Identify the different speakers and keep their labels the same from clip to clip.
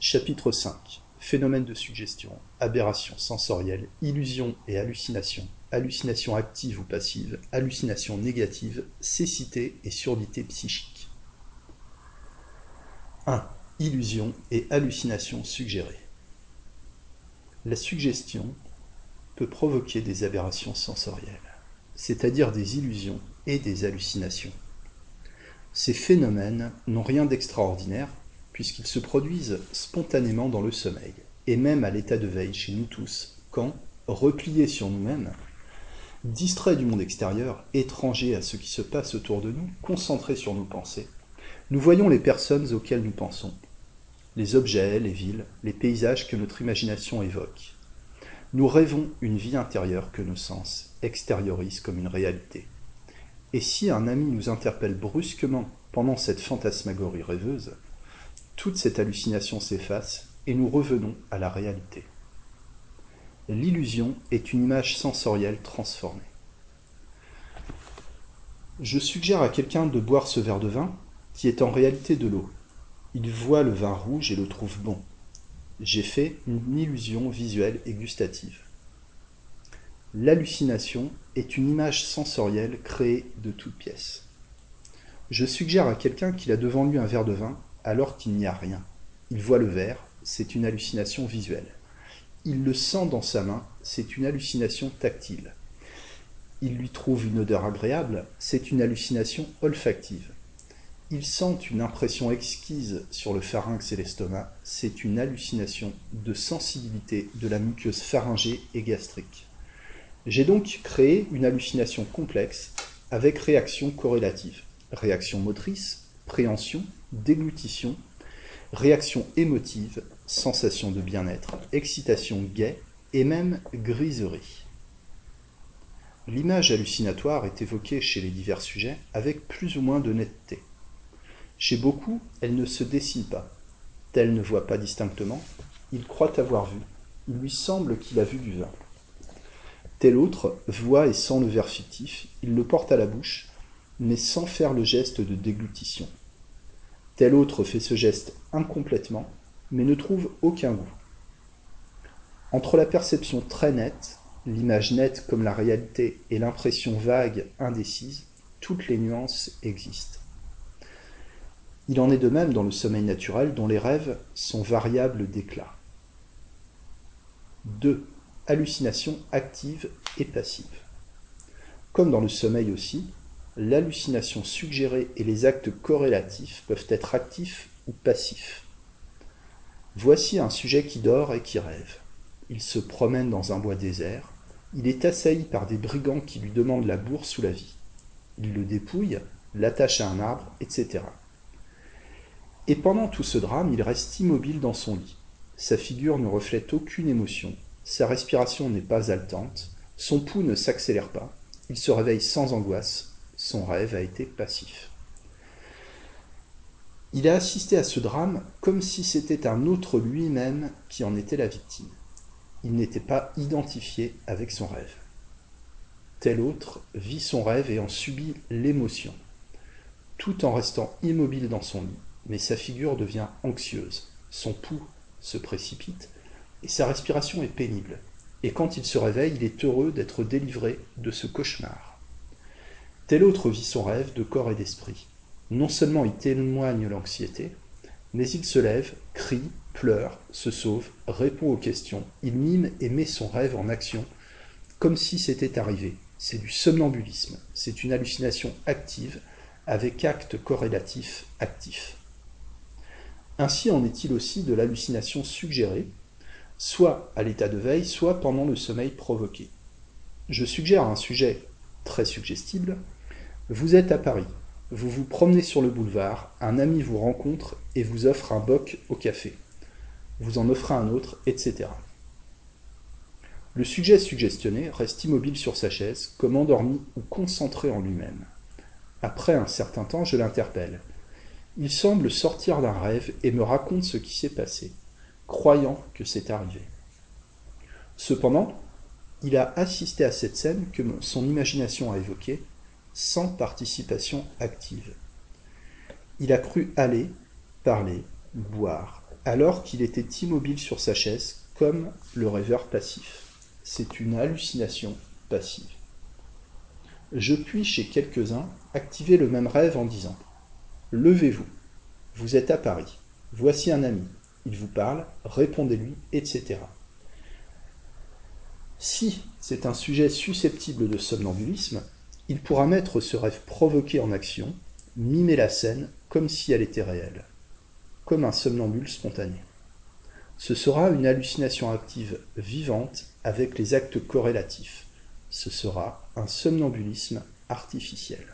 Speaker 1: Chapitre 5 Phénomènes de suggestion, aberrations sensorielles, illusions et hallucinations, hallucinations actives ou passives, hallucinations négatives, cécité et surdité psychique. 1. Illusions et hallucinations suggérées. La suggestion peut provoquer des aberrations sensorielles, c'est-à-dire des illusions et des hallucinations. Ces phénomènes n'ont rien d'extraordinaire puisqu'ils se produisent spontanément dans le sommeil, et même à l'état de veille chez nous tous, quand, repliés sur nous-mêmes, distraits du monde extérieur, étrangers à ce qui se passe autour de nous, concentrés sur nos pensées, nous voyons les personnes auxquelles nous pensons, les objets, les villes, les paysages que notre imagination évoque. Nous rêvons une vie intérieure que nos sens extériorisent comme une réalité. Et si un ami nous interpelle brusquement pendant cette fantasmagorie rêveuse, toute cette hallucination s'efface et nous revenons à la réalité. L'illusion est une image sensorielle transformée. Je suggère à quelqu'un de boire ce verre de vin, qui est en réalité de l'eau. Il voit le vin rouge et le trouve bon. J'ai fait une illusion visuelle et gustative. L'hallucination est une image sensorielle créée de toutes pièces. Je suggère à quelqu'un qu'il a devant lui un verre de vin alors qu'il n'y a rien. Il voit le verre, c'est une hallucination visuelle. Il le sent dans sa main, c'est une hallucination tactile. Il lui trouve une odeur agréable, c'est une hallucination olfactive. Il sent une impression exquise sur le pharynx et l'estomac, c'est une hallucination de sensibilité de la muqueuse pharyngée et gastrique. J'ai donc créé une hallucination complexe avec réaction corrélative. Réaction motrice, préhension, déglutition, réaction émotive, sensation de bien-être, excitation gaie et même griserie. L'image hallucinatoire est évoquée chez les divers sujets avec plus ou moins de netteté. Chez beaucoup, elle ne se dessine pas. Tel ne voit pas distinctement, il croit avoir vu, il lui semble qu'il a vu du vin. Tel autre voit et sent le verre fictif, il le porte à la bouche, mais sans faire le geste de déglutition. Tel autre fait ce geste incomplètement, mais ne trouve aucun goût. Entre la perception très nette, l'image nette comme la réalité et l'impression vague, indécise, toutes les nuances existent. Il en est de même dans le sommeil naturel dont les rêves sont variables d'éclat. 2. Hallucination active et passive. Comme dans le sommeil aussi, l'hallucination suggérée et les actes corrélatifs peuvent être actifs ou passifs. Voici un sujet qui dort et qui rêve. Il se promène dans un bois désert. Il est assailli par des brigands qui lui demandent la bourse ou la vie. Il le dépouille, l'attache à un arbre, etc. Et pendant tout ce drame, il reste immobile dans son lit. Sa figure ne reflète aucune émotion, sa respiration n'est pas haletante, son pouls ne s'accélère pas, il se réveille sans angoisse, son rêve a été passif. Il a assisté à ce drame comme si c'était un autre lui-même qui en était la victime. Il n'était pas identifié avec son rêve. Tel autre vit son rêve et en subit l'émotion, tout en restant immobile dans son lit, mais sa figure devient anxieuse, son pouls se précipite et sa respiration est pénible. Et quand il se réveille, il est heureux d'être délivré de ce cauchemar. Tel autre vit son rêve de corps et d'esprit. Non seulement il témoigne l'anxiété, mais il se lève, crie, pleure, se sauve, répond aux questions, il mime et met son rêve en action, comme si c'était arrivé. C'est du somnambulisme, c'est une hallucination active, avec acte corrélatif actif. Ainsi en est-il aussi de l'hallucination suggérée, soit à l'état de veille, soit pendant le sommeil provoqué. Je suggère un sujet très suggestible, vous êtes à Paris. Vous vous promenez sur le boulevard, un ami vous rencontre et vous offre un boc au café. Vous en offrez un autre, etc. Le sujet suggestionné reste immobile sur sa chaise, comme endormi ou concentré en lui-même. Après un certain temps, je l'interpelle. Il semble sortir d'un rêve et me raconte ce qui s'est passé, croyant que c'est arrivé. Cependant, il a assisté à cette scène que son imagination a évoquée sans participation active. Il a cru aller, parler, boire, alors qu'il était immobile sur sa chaise, comme le rêveur passif. C'est une hallucination passive. Je puis, chez quelques-uns, activer le même rêve en disant Levez-vous, vous êtes à Paris, voici un ami, il vous parle, répondez-lui, etc. Si c'est un sujet susceptible de somnambulisme, il pourra mettre ce rêve provoqué en action, mimer la scène comme si elle était réelle, comme un somnambule spontané. Ce sera une hallucination active vivante avec les actes corrélatifs. Ce sera un somnambulisme artificiel.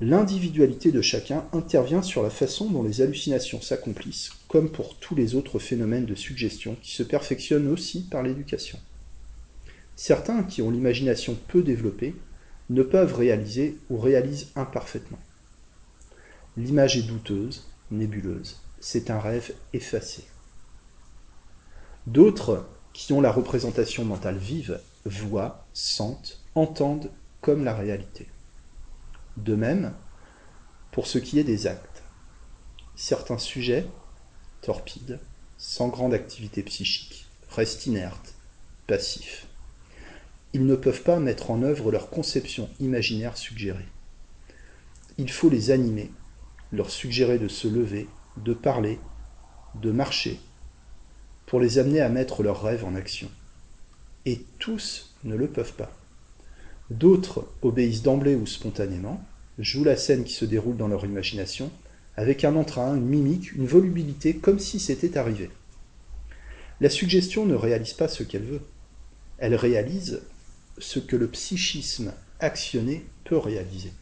Speaker 1: L'individualité de chacun intervient sur la façon dont les hallucinations s'accomplissent, comme pour tous les autres phénomènes de suggestion qui se perfectionnent aussi par l'éducation. Certains qui ont l'imagination peu développée ne peuvent réaliser ou réalisent imparfaitement. L'image est douteuse, nébuleuse, c'est un rêve effacé. D'autres, qui ont la représentation mentale vive, voient, sentent, entendent comme la réalité. De même, pour ce qui est des actes. Certains sujets, torpides, sans grande activité psychique, restent inertes, passifs ils ne peuvent pas mettre en œuvre leur conception imaginaire suggérée. Il faut les animer, leur suggérer de se lever, de parler, de marcher, pour les amener à mettre leurs rêves en action. Et tous ne le peuvent pas. D'autres obéissent d'emblée ou spontanément, jouent la scène qui se déroule dans leur imagination, avec un entrain, une mimique, une volubilité, comme si c'était arrivé. La suggestion ne réalise pas ce qu'elle veut. Elle réalise ce que le psychisme actionné peut réaliser.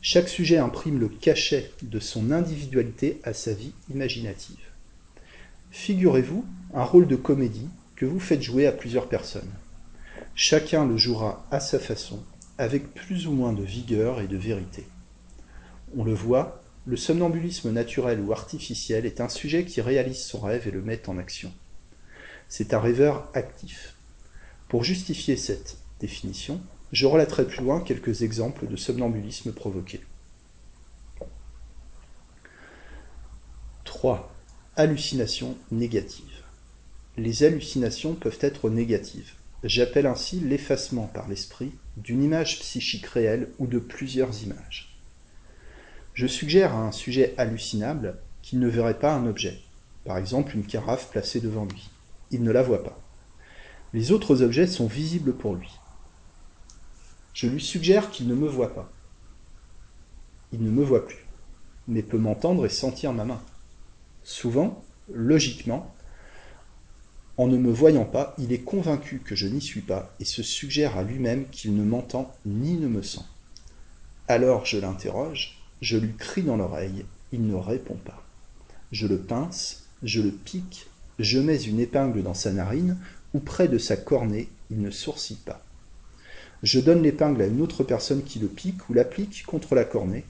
Speaker 1: Chaque sujet imprime le cachet de son individualité à sa vie imaginative. Figurez-vous un rôle de comédie que vous faites jouer à plusieurs personnes. Chacun le jouera à sa façon, avec plus ou moins de vigueur et de vérité. On le voit, le somnambulisme naturel ou artificiel est un sujet qui réalise son rêve et le met en action. C'est un rêveur actif. Pour justifier cette définition, je relaterai plus loin quelques exemples de somnambulisme provoqué. 3. Hallucinations négatives. Les hallucinations peuvent être négatives. J'appelle ainsi l'effacement par l'esprit d'une image psychique réelle ou de plusieurs images. Je suggère à un sujet hallucinable qu'il ne verrait pas un objet, par exemple une carafe placée devant lui. Il ne la voit pas. Les autres objets sont visibles pour lui. Je lui suggère qu'il ne me voit pas. Il ne me voit plus, mais peut m'entendre et sentir ma main. Souvent, logiquement, en ne me voyant pas, il est convaincu que je n'y suis pas et se suggère à lui-même qu'il ne m'entend ni ne me sent. Alors je l'interroge, je lui crie dans l'oreille, il ne répond pas. Je le pince, je le pique, je mets une épingle dans sa narine ou près de sa cornée, il ne sourcille pas. Je donne l'épingle à une autre personne qui le pique ou l'applique contre la cornée.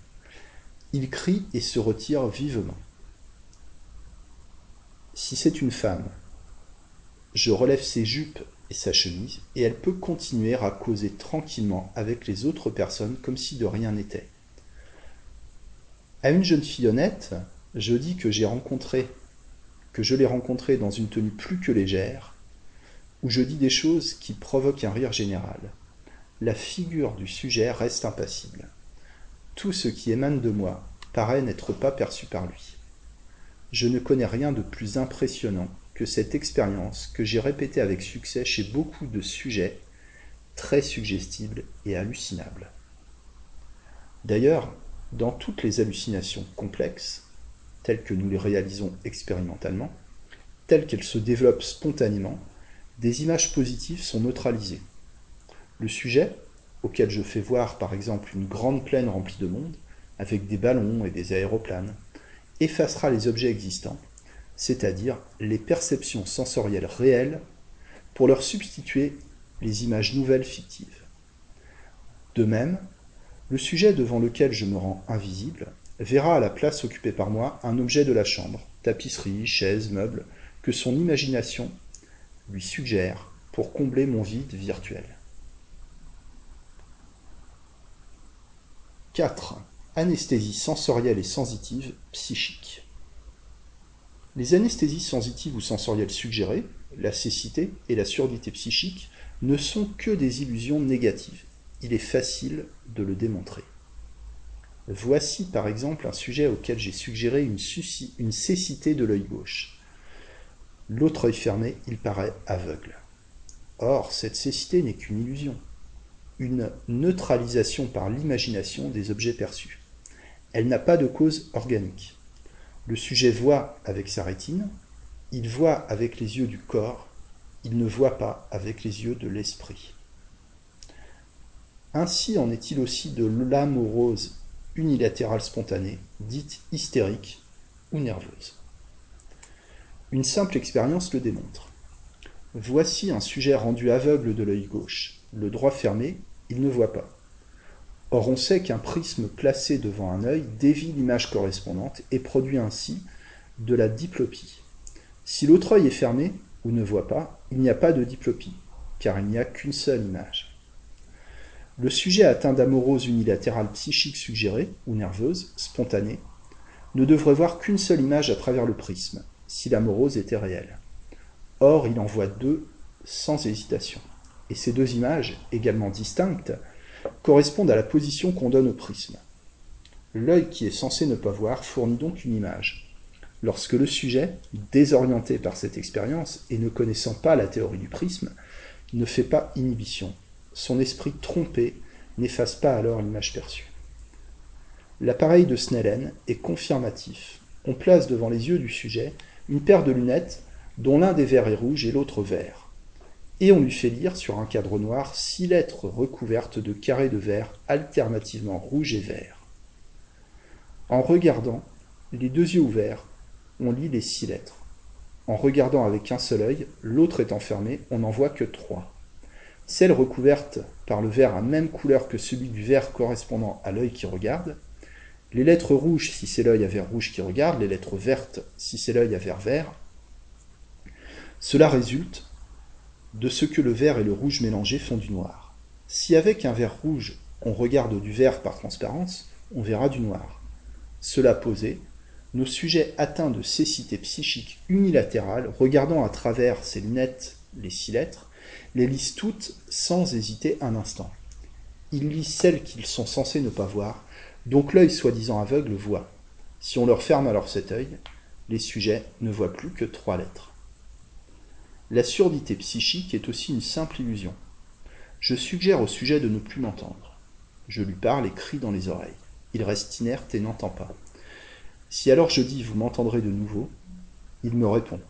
Speaker 1: Il crie et se retire vivement. Si c'est une femme, je relève ses jupes et sa chemise, et elle peut continuer à causer tranquillement avec les autres personnes comme si de rien n'était. À une jeune fille honnête, je dis que j'ai rencontré, que je l'ai rencontrée dans une tenue plus que légère, où je dis des choses qui provoquent un rire général. La figure du sujet reste impassible. Tout ce qui émane de moi paraît n'être pas perçu par lui. Je ne connais rien de plus impressionnant que cette expérience que j'ai répétée avec succès chez beaucoup de sujets très suggestibles et hallucinables. D'ailleurs, dans toutes les hallucinations complexes, telles que nous les réalisons expérimentalement, telles qu'elles se développent spontanément, des images positives sont neutralisées. Le sujet, auquel je fais voir par exemple une grande plaine remplie de monde, avec des ballons et des aéroplanes, effacera les objets existants, c'est-à-dire les perceptions sensorielles réelles, pour leur substituer les images nouvelles fictives. De même, le sujet devant lequel je me rends invisible verra à la place occupée par moi un objet de la chambre, tapisserie, chaise, meuble, que son imagination lui suggère pour combler mon vide virtuel. 4. Anesthésie sensorielle et sensitive psychique. Les anesthésies sensitives ou sensorielles suggérées, la cécité et la surdité psychique, ne sont que des illusions négatives. Il est facile de le démontrer. Voici par exemple un sujet auquel j'ai suggéré une, une cécité de l'œil gauche. L'autre œil fermé, il paraît aveugle. Or, cette cécité n'est qu'une illusion, une neutralisation par l'imagination des objets perçus. Elle n'a pas de cause organique. Le sujet voit avec sa rétine, il voit avec les yeux du corps, il ne voit pas avec les yeux de l'esprit. Ainsi en est-il aussi de l'amorose unilatérale spontanée, dite hystérique ou nerveuse. Une simple expérience le démontre. Voici un sujet rendu aveugle de l'œil gauche. Le droit fermé, il ne voit pas. Or on sait qu'un prisme placé devant un œil dévie l'image correspondante et produit ainsi de la diplopie. Si l'autre œil est fermé ou ne voit pas, il n'y a pas de diplopie, car il n'y a qu'une seule image. Le sujet atteint d'amorose unilatérale psychique suggérée, ou nerveuse, spontanée, ne devrait voir qu'une seule image à travers le prisme, si l'amorose était réelle. Or, il en voit deux sans hésitation. Et ces deux images, également distinctes, correspondent à la position qu'on donne au prisme. L'œil qui est censé ne pas voir fournit donc une image. Lorsque le sujet, désorienté par cette expérience et ne connaissant pas la théorie du prisme, ne fait pas inhibition, son esprit trompé n'efface pas alors l'image perçue. L'appareil de Snellen est confirmatif. On place devant les yeux du sujet une paire de lunettes dont l'un des verres est rouge et l'autre vert et on lui fait lire sur un cadre noir six lettres recouvertes de carrés de verre alternativement rouges et verts. En regardant, les deux yeux ouverts, on lit les six lettres. En regardant avec un seul œil, l'autre étant fermé, on n'en voit que trois. Celles recouvertes par le verre à même couleur que celui du verre correspondant à l'œil qui regarde, les lettres rouges si c'est l'œil à verre rouge qui regarde, les lettres vertes si c'est l'œil à verre vert. Cela résulte de ce que le vert et le rouge mélangés font du noir. Si avec un verre rouge on regarde du vert par transparence, on verra du noir. Cela posé, nos sujets atteints de cécité psychique unilatérale, regardant à travers ces lunettes les six lettres, les lisent toutes sans hésiter un instant. Ils lisent celles qu'ils sont censés ne pas voir, donc l'œil soi-disant aveugle voit. Si on leur ferme alors cet œil, les sujets ne voient plus que trois lettres. La surdité psychique est aussi une simple illusion. Je suggère au sujet de ne plus m'entendre. Je lui parle et crie dans les oreilles. Il reste inerte et n'entend pas. Si alors je dis vous m'entendrez de nouveau, il me répond.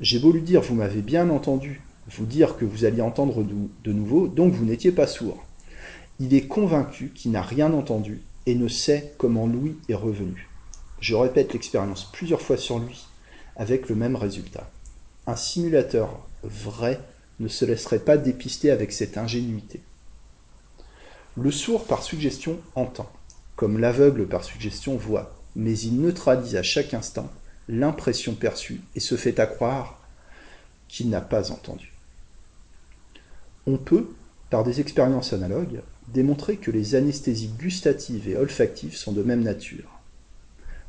Speaker 1: J'ai beau lui dire vous m'avez bien entendu, vous dire que vous alliez entendre de nouveau, donc vous n'étiez pas sourd. Il est convaincu qu'il n'a rien entendu et ne sait comment Louis est revenu. Je répète l'expérience plusieurs fois sur lui avec le même résultat. Un simulateur vrai ne se laisserait pas dépister avec cette ingénuité. Le sourd par suggestion entend, comme l'aveugle par suggestion voit, mais il neutralise à chaque instant l'impression perçue et se fait accroire qu'il n'a pas entendu. On peut, par des expériences analogues, démontrer que les anesthésies gustatives et olfactives sont de même nature.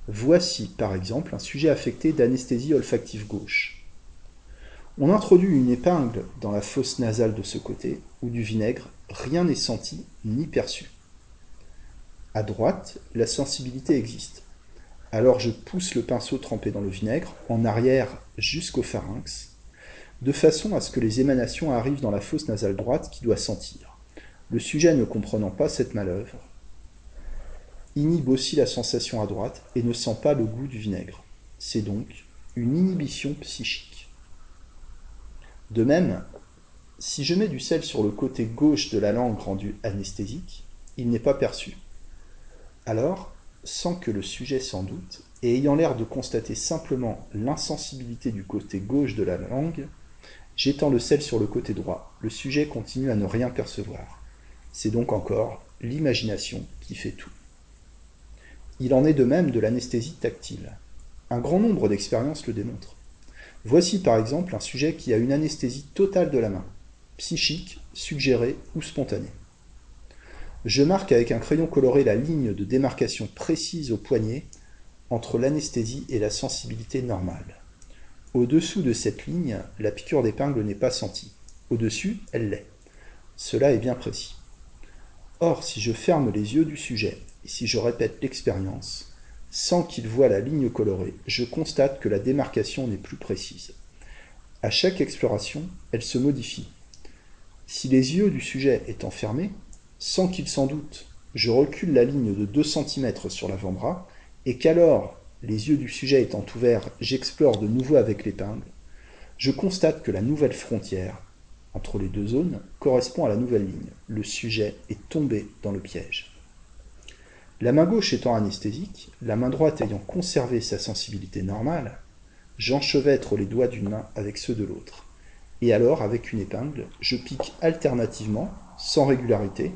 Speaker 1: Voici par exemple un sujet affecté d'anesthésie olfactive gauche. On introduit une épingle dans la fosse nasale de ce côté, ou du vinaigre, rien n'est senti ni perçu. À droite, la sensibilité existe. Alors je pousse le pinceau trempé dans le vinaigre, en arrière jusqu'au pharynx, de façon à ce que les émanations arrivent dans la fosse nasale droite qui doit sentir. Le sujet ne comprenant pas cette malœuvre, inhibe aussi la sensation à droite et ne sent pas le goût du vinaigre. C'est donc une inhibition psychique. De même, si je mets du sel sur le côté gauche de la langue rendue anesthésique, il n'est pas perçu. Alors, sans que le sujet s'en doute, et ayant l'air de constater simplement l'insensibilité du côté gauche de la langue, j'étends le sel sur le côté droit. Le sujet continue à ne rien percevoir. C'est donc encore l'imagination qui fait tout. Il en est de même de l'anesthésie tactile. Un grand nombre d'expériences le démontrent. Voici par exemple un sujet qui a une anesthésie totale de la main, psychique, suggérée ou spontanée. Je marque avec un crayon coloré la ligne de démarcation précise au poignet entre l'anesthésie et la sensibilité normale. Au-dessous de cette ligne, la piqûre d'épingle n'est pas sentie. Au-dessus, elle l'est. Cela est bien précis. Or, si je ferme les yeux du sujet et si je répète l'expérience, sans qu'il voie la ligne colorée, je constate que la démarcation n'est plus précise. À chaque exploration, elle se modifie. Si les yeux du sujet étant fermés, sans qu'il s'en doute, je recule la ligne de 2 cm sur l'avant-bras, et qu'alors, les yeux du sujet étant ouverts, j'explore de nouveau avec l'épingle, je constate que la nouvelle frontière, entre les deux zones, correspond à la nouvelle ligne. Le sujet est tombé dans le piège. La main gauche étant anesthésique, la main droite ayant conservé sa sensibilité normale, j'enchevêtre les doigts d'une main avec ceux de l'autre. Et alors, avec une épingle, je pique alternativement, sans régularité,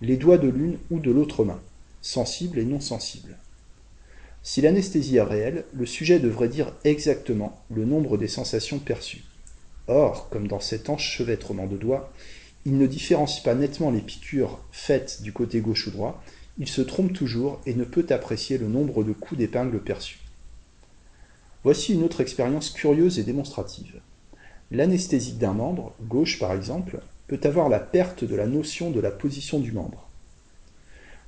Speaker 1: les doigts de l'une ou de l'autre main, sensible et non sensible. Si l'anesthésie est réelle, le sujet devrait dire exactement le nombre des sensations perçues. Or, comme dans cet enchevêtrement de doigts, il ne différencie pas nettement les piqûres faites du côté gauche ou droit, il se trompe toujours et ne peut apprécier le nombre de coups d'épingle perçus. Voici une autre expérience curieuse et démonstrative. L'anesthésique d'un membre, gauche par exemple, peut avoir la perte de la notion de la position du membre.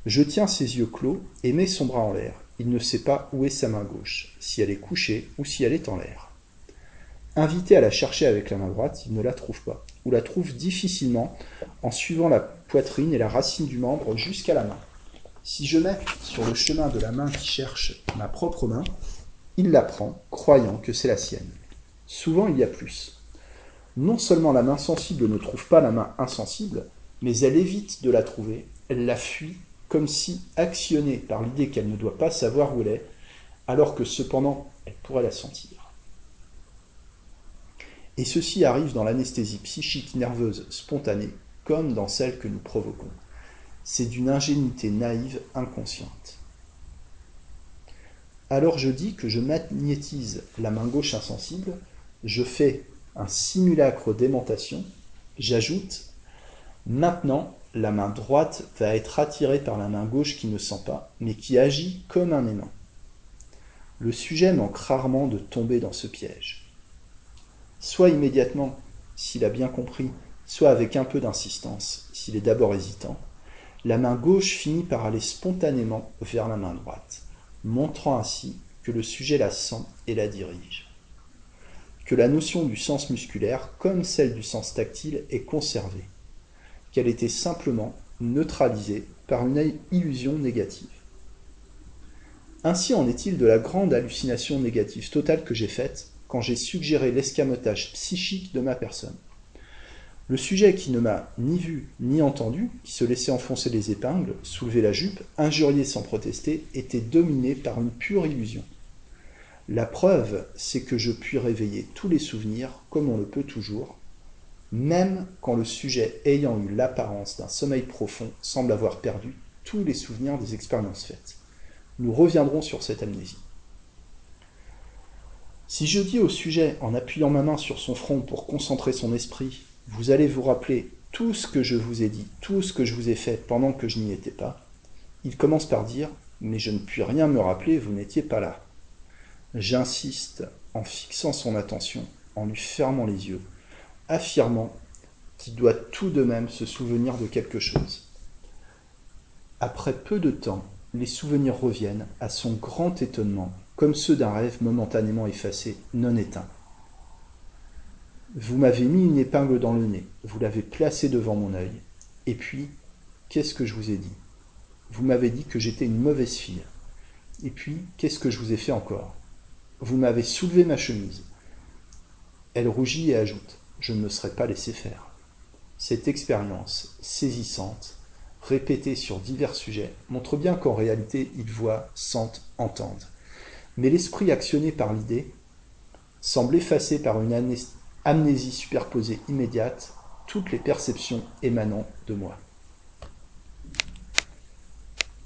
Speaker 1: Je tiens ses yeux clos et mets son bras en l'air. Il ne sait pas où est sa main gauche, si elle est couchée ou si elle est en l'air. Invité à la chercher avec la main droite, il ne la trouve pas, ou la trouve difficilement en suivant la poitrine et la racine du membre jusqu'à la main. Si je mets sur le chemin de la main qui cherche ma propre main, il la prend, croyant que c'est la sienne. Souvent, il y a plus. Non seulement la main sensible ne trouve pas la main insensible, mais elle évite de la trouver, elle la fuit, comme si actionnée par l'idée qu'elle ne doit pas savoir où elle est, alors que cependant elle pourrait la sentir. Et ceci arrive dans l'anesthésie psychique nerveuse spontanée, comme dans celle que nous provoquons. C'est d'une ingénuité naïve inconsciente. Alors je dis que je magnétise la main gauche insensible, je fais un simulacre d'aimantation, j'ajoute maintenant la main droite va être attirée par la main gauche qui ne sent pas, mais qui agit comme un aimant. Le sujet manque rarement de tomber dans ce piège. Soit immédiatement, s'il a bien compris, soit avec un peu d'insistance, s'il est d'abord hésitant, la main gauche finit par aller spontanément vers la main droite montrant ainsi que le sujet la sent et la dirige. Que la notion du sens musculaire, comme celle du sens tactile, est conservée, qu'elle était simplement neutralisée par une illusion négative. Ainsi en est-il de la grande hallucination négative totale que j'ai faite quand j'ai suggéré l'escamotage psychique de ma personne. Le sujet qui ne m'a ni vu ni entendu, qui se laissait enfoncer les épingles, soulever la jupe, injurier sans protester, était dominé par une pure illusion. La preuve, c'est que je puis réveiller tous les souvenirs comme on le peut toujours, même quand le sujet ayant eu l'apparence d'un sommeil profond semble avoir perdu tous les souvenirs des expériences faites. Nous reviendrons sur cette amnésie. Si je dis au sujet, en appuyant ma main sur son front pour concentrer son esprit, vous allez vous rappeler tout ce que je vous ai dit, tout ce que je vous ai fait pendant que je n'y étais pas. Il commence par dire Mais je ne puis rien me rappeler, vous n'étiez pas là. J'insiste en fixant son attention, en lui fermant les yeux, affirmant qu'il doit tout de même se souvenir de quelque chose. Après peu de temps, les souvenirs reviennent, à son grand étonnement, comme ceux d'un rêve momentanément effacé, non éteint. Vous m'avez mis une épingle dans le nez, vous l'avez placée devant mon œil, et puis, qu'est-ce que je vous ai dit? Vous m'avez dit que j'étais une mauvaise fille. Et puis, qu'est-ce que je vous ai fait encore? Vous m'avez soulevé ma chemise. Elle rougit et ajoute Je ne me serais pas laissé faire. Cette expérience saisissante, répétée sur divers sujets, montre bien qu'en réalité, ils voient, sentent, entendent. Mais l'esprit actionné par l'idée semble effacé par une amnésie superposée immédiate toutes les perceptions émanant de moi.